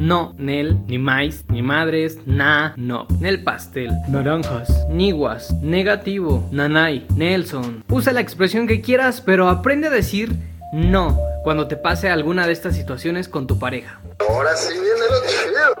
no, Nel, ni maíz, ni madres, na, no, Nel pastel, naranjas, niguas, negativo, nanay, Nelson. Usa la expresión que quieras, pero aprende a decir no cuando te pase alguna de estas situaciones con tu pareja. Ahora sí viene lo chido.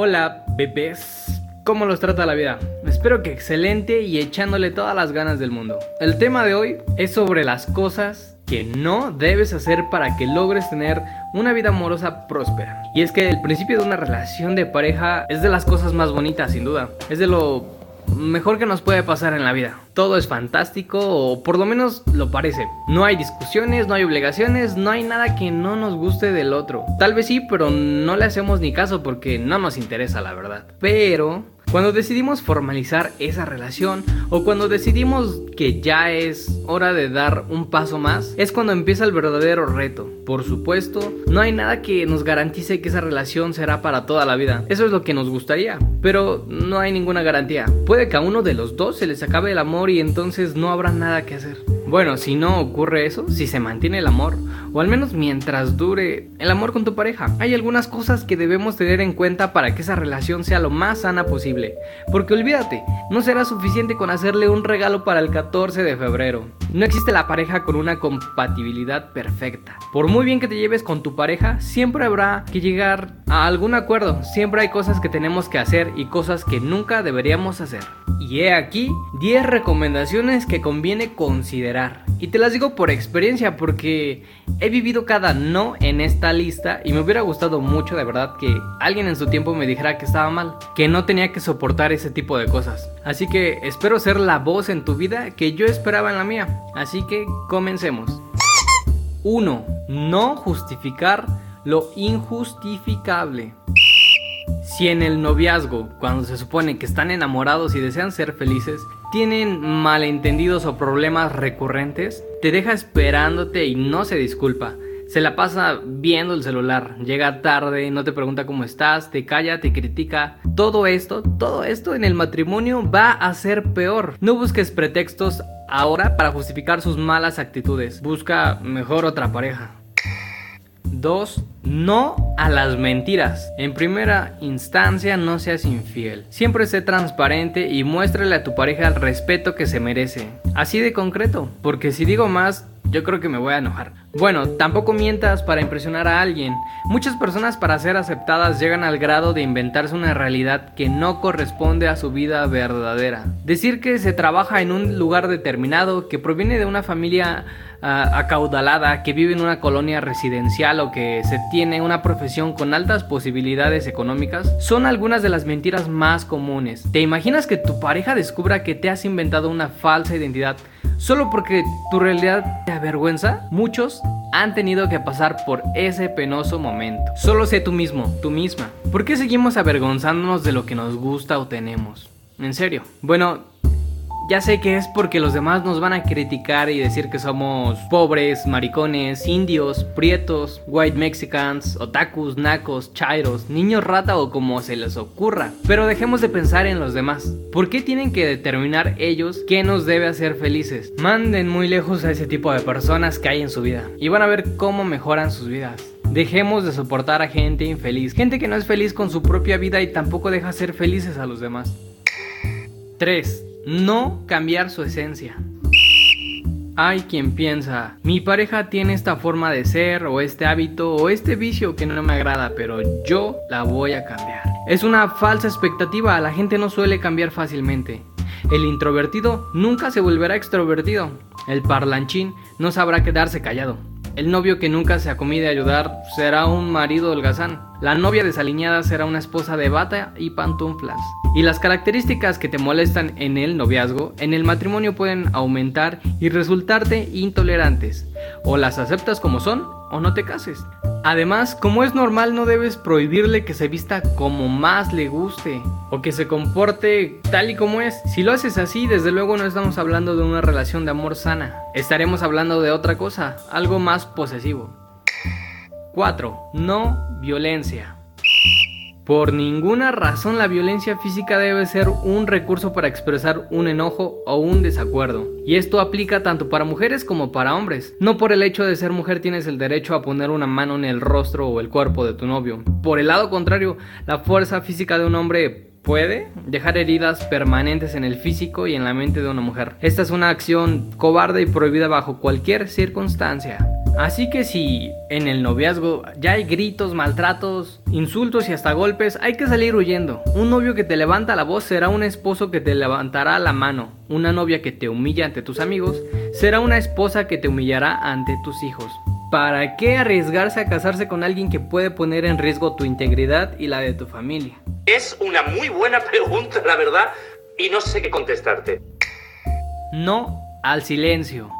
Hola, bebés. ¿Cómo los trata la vida? Espero que excelente y echándole todas las ganas del mundo. El tema de hoy es sobre las cosas que no debes hacer para que logres tener una vida amorosa próspera. Y es que el principio de una relación de pareja es de las cosas más bonitas, sin duda. Es de lo mejor que nos puede pasar en la vida. Todo es fantástico o por lo menos lo parece. No hay discusiones, no hay obligaciones, no hay nada que no nos guste del otro. Tal vez sí, pero no le hacemos ni caso porque no nos interesa la verdad. Pero cuando decidimos formalizar esa relación o cuando decidimos que ya es hora de dar un paso más, es cuando empieza el verdadero reto. Por supuesto, no hay nada que nos garantice que esa relación será para toda la vida. Eso es lo que nos gustaría, pero no hay ninguna garantía. Puede que a uno de los dos se les acabe el amor y entonces no habrá nada que hacer. Bueno, si no ocurre eso, si se mantiene el amor, o al menos mientras dure el amor con tu pareja, hay algunas cosas que debemos tener en cuenta para que esa relación sea lo más sana posible. Porque olvídate, no será suficiente con hacerle un regalo para el 14 de febrero. No existe la pareja con una compatibilidad perfecta. Por muy bien que te lleves con tu pareja, siempre habrá que llegar a algún acuerdo. Siempre hay cosas que tenemos que hacer y cosas que nunca deberíamos hacer. Y he aquí 10 recomendaciones que conviene considerar. Y te las digo por experiencia porque he vivido cada no en esta lista y me hubiera gustado mucho de verdad que alguien en su tiempo me dijera que estaba mal, que no tenía que soportar ese tipo de cosas. Así que espero ser la voz en tu vida que yo esperaba en la mía. Así que comencemos. 1. No justificar lo injustificable. Si en el noviazgo, cuando se supone que están enamorados y desean ser felices, tienen malentendidos o problemas recurrentes, te deja esperándote y no se disculpa. Se la pasa viendo el celular, llega tarde, no te pregunta cómo estás, te calla, te critica. Todo esto, todo esto en el matrimonio va a ser peor. No busques pretextos ahora para justificar sus malas actitudes. Busca mejor otra pareja. 2. No a las mentiras. En primera instancia, no seas infiel. Siempre sé transparente y muéstrale a tu pareja el respeto que se merece. Así de concreto, porque si digo más, yo creo que me voy a enojar. Bueno, tampoco mientas para impresionar a alguien. Muchas personas para ser aceptadas llegan al grado de inventarse una realidad que no corresponde a su vida verdadera. Decir que se trabaja en un lugar determinado, que proviene de una familia uh, acaudalada, que vive en una colonia residencial o que se tiene una profesión con altas posibilidades económicas, son algunas de las mentiras más comunes. ¿Te imaginas que tu pareja descubra que te has inventado una falsa identidad? Solo porque tu realidad te avergüenza, muchos han tenido que pasar por ese penoso momento. Solo sé tú mismo, tú misma. ¿Por qué seguimos avergonzándonos de lo que nos gusta o tenemos? En serio. Bueno, ya sé que es porque los demás nos van a criticar y decir que somos pobres, maricones, indios, prietos, white mexicans, otakus, nacos, chairos, niños rata o como se les ocurra. Pero dejemos de pensar en los demás. ¿Por qué tienen que determinar ellos qué nos debe hacer felices? Manden muy lejos a ese tipo de personas que hay en su vida y van a ver cómo mejoran sus vidas. Dejemos de soportar a gente infeliz, gente que no es feliz con su propia vida y tampoco deja ser felices a los demás. 3 no cambiar su esencia. Hay quien piensa, mi pareja tiene esta forma de ser o este hábito o este vicio que no me agrada, pero yo la voy a cambiar. Es una falsa expectativa, la gente no suele cambiar fácilmente. El introvertido nunca se volverá extrovertido. El parlanchín no sabrá quedarse callado. El novio que nunca se acomide a ayudar será un marido holgazán. La novia desaliñada será una esposa de bata y pantuflas. Y las características que te molestan en el noviazgo, en el matrimonio pueden aumentar y resultarte intolerantes. O las aceptas como son o no te cases. Además, como es normal, no debes prohibirle que se vista como más le guste o que se comporte tal y como es. Si lo haces así, desde luego no estamos hablando de una relación de amor sana. Estaremos hablando de otra cosa, algo más posesivo. 4. No violencia. Por ninguna razón la violencia física debe ser un recurso para expresar un enojo o un desacuerdo. Y esto aplica tanto para mujeres como para hombres. No por el hecho de ser mujer tienes el derecho a poner una mano en el rostro o el cuerpo de tu novio. Por el lado contrario, la fuerza física de un hombre puede dejar heridas permanentes en el físico y en la mente de una mujer. Esta es una acción cobarde y prohibida bajo cualquier circunstancia. Así que si en el noviazgo ya hay gritos, maltratos, insultos y hasta golpes, hay que salir huyendo. Un novio que te levanta la voz será un esposo que te levantará la mano. Una novia que te humilla ante tus amigos será una esposa que te humillará ante tus hijos. ¿Para qué arriesgarse a casarse con alguien que puede poner en riesgo tu integridad y la de tu familia? Es una muy buena pregunta, la verdad, y no sé qué contestarte. No al silencio.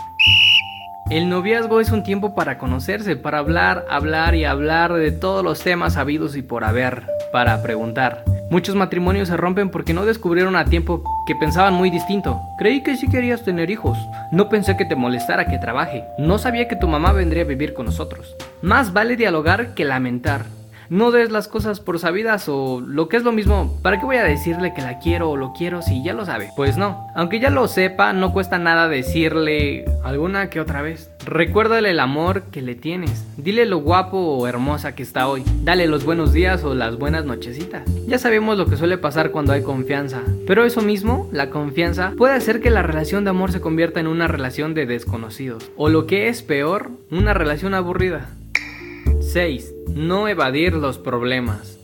El noviazgo es un tiempo para conocerse, para hablar, hablar y hablar de todos los temas habidos y por haber, para preguntar. Muchos matrimonios se rompen porque no descubrieron a tiempo que pensaban muy distinto. Creí que sí querías tener hijos. No pensé que te molestara que trabaje. No sabía que tu mamá vendría a vivir con nosotros. Más vale dialogar que lamentar no des las cosas por sabidas o lo que es lo mismo, ¿para qué voy a decirle que la quiero o lo quiero si ya lo sabe? Pues no, aunque ya lo sepa, no cuesta nada decirle alguna que otra vez. Recuérdale el amor que le tienes. Dile lo guapo o hermosa que está hoy. Dale los buenos días o las buenas nochecitas. Ya sabemos lo que suele pasar cuando hay confianza. Pero eso mismo, la confianza, puede hacer que la relación de amor se convierta en una relación de desconocidos. O lo que es peor, una relación aburrida. 6. No evadir los problemas.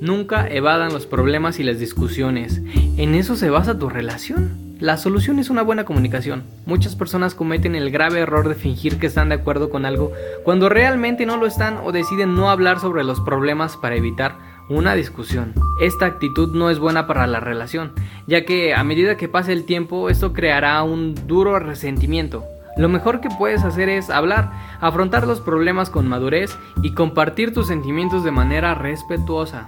Nunca evadan los problemas y las discusiones. ¿En eso se basa tu relación? La solución es una buena comunicación. Muchas personas cometen el grave error de fingir que están de acuerdo con algo cuando realmente no lo están o deciden no hablar sobre los problemas para evitar una discusión. Esta actitud no es buena para la relación, ya que a medida que pase el tiempo esto creará un duro resentimiento, lo mejor que puedes hacer es hablar, afrontar los problemas con madurez y compartir tus sentimientos de manera respetuosa.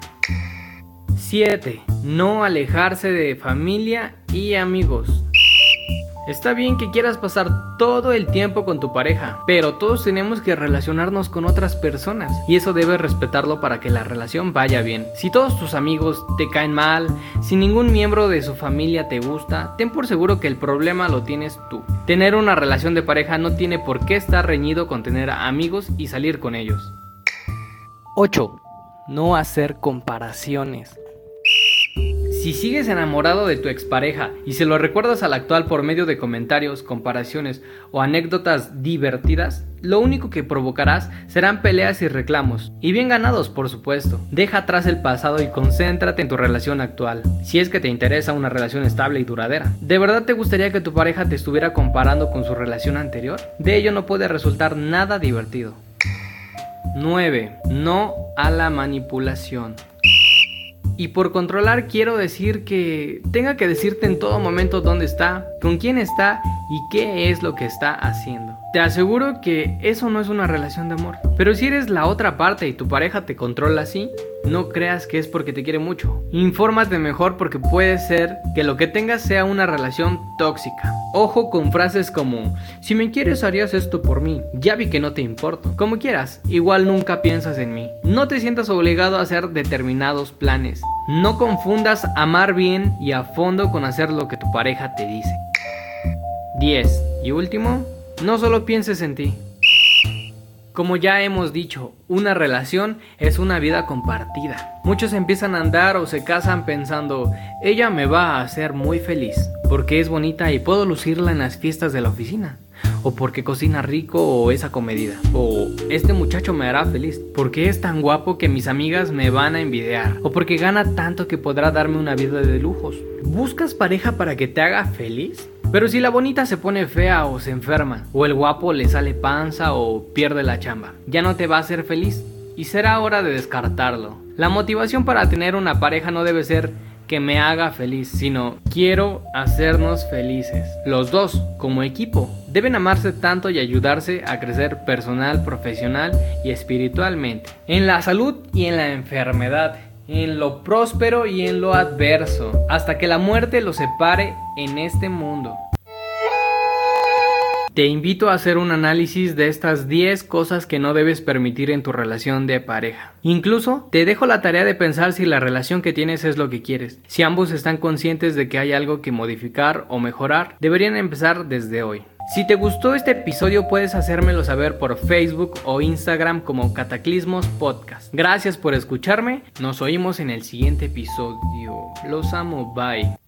7. No alejarse de familia y amigos. Está bien que quieras pasar todo el tiempo con tu pareja, pero todos tenemos que relacionarnos con otras personas y eso debes respetarlo para que la relación vaya bien. Si todos tus amigos te caen mal, si ningún miembro de su familia te gusta, ten por seguro que el problema lo tienes tú. Tener una relación de pareja no tiene por qué estar reñido con tener amigos y salir con ellos. 8. No hacer comparaciones. Si sigues enamorado de tu expareja y se lo recuerdas al actual por medio de comentarios, comparaciones o anécdotas divertidas, lo único que provocarás serán peleas y reclamos. Y bien ganados, por supuesto. Deja atrás el pasado y concéntrate en tu relación actual, si es que te interesa una relación estable y duradera. ¿De verdad te gustaría que tu pareja te estuviera comparando con su relación anterior? De ello no puede resultar nada divertido. 9. No a la manipulación. Y por controlar quiero decir que tenga que decirte en todo momento dónde está, con quién está y qué es lo que está haciendo. Te aseguro que eso no es una relación de amor. Pero si eres la otra parte y tu pareja te controla así, no creas que es porque te quiere mucho. Infórmate mejor porque puede ser que lo que tengas sea una relación tóxica. Ojo con frases como, si me quieres harías esto por mí, ya vi que no te importo. Como quieras, igual nunca piensas en mí. No te sientas obligado a hacer determinados planes. No confundas amar bien y a fondo con hacer lo que tu pareja te dice. 10. Y último, no solo pienses en ti. Como ya hemos dicho, una relación es una vida compartida. Muchos empiezan a andar o se casan pensando, ella me va a hacer muy feliz, porque es bonita y puedo lucirla en las fiestas de la oficina, o porque cocina rico o es acomedida, o este muchacho me hará feliz, porque es tan guapo que mis amigas me van a envidiar, o porque gana tanto que podrá darme una vida de lujos. ¿Buscas pareja para que te haga feliz? Pero si la bonita se pone fea o se enferma, o el guapo le sale panza o pierde la chamba, ya no te va a hacer feliz y será hora de descartarlo. La motivación para tener una pareja no debe ser que me haga feliz, sino quiero hacernos felices. Los dos, como equipo, deben amarse tanto y ayudarse a crecer personal, profesional y espiritualmente. En la salud y en la enfermedad en lo próspero y en lo adverso, hasta que la muerte los separe en este mundo. Te invito a hacer un análisis de estas 10 cosas que no debes permitir en tu relación de pareja. Incluso te dejo la tarea de pensar si la relación que tienes es lo que quieres. Si ambos están conscientes de que hay algo que modificar o mejorar, deberían empezar desde hoy. Si te gustó este episodio puedes hacérmelo saber por Facebook o Instagram como Cataclismos Podcast. Gracias por escucharme, nos oímos en el siguiente episodio. Los amo, bye.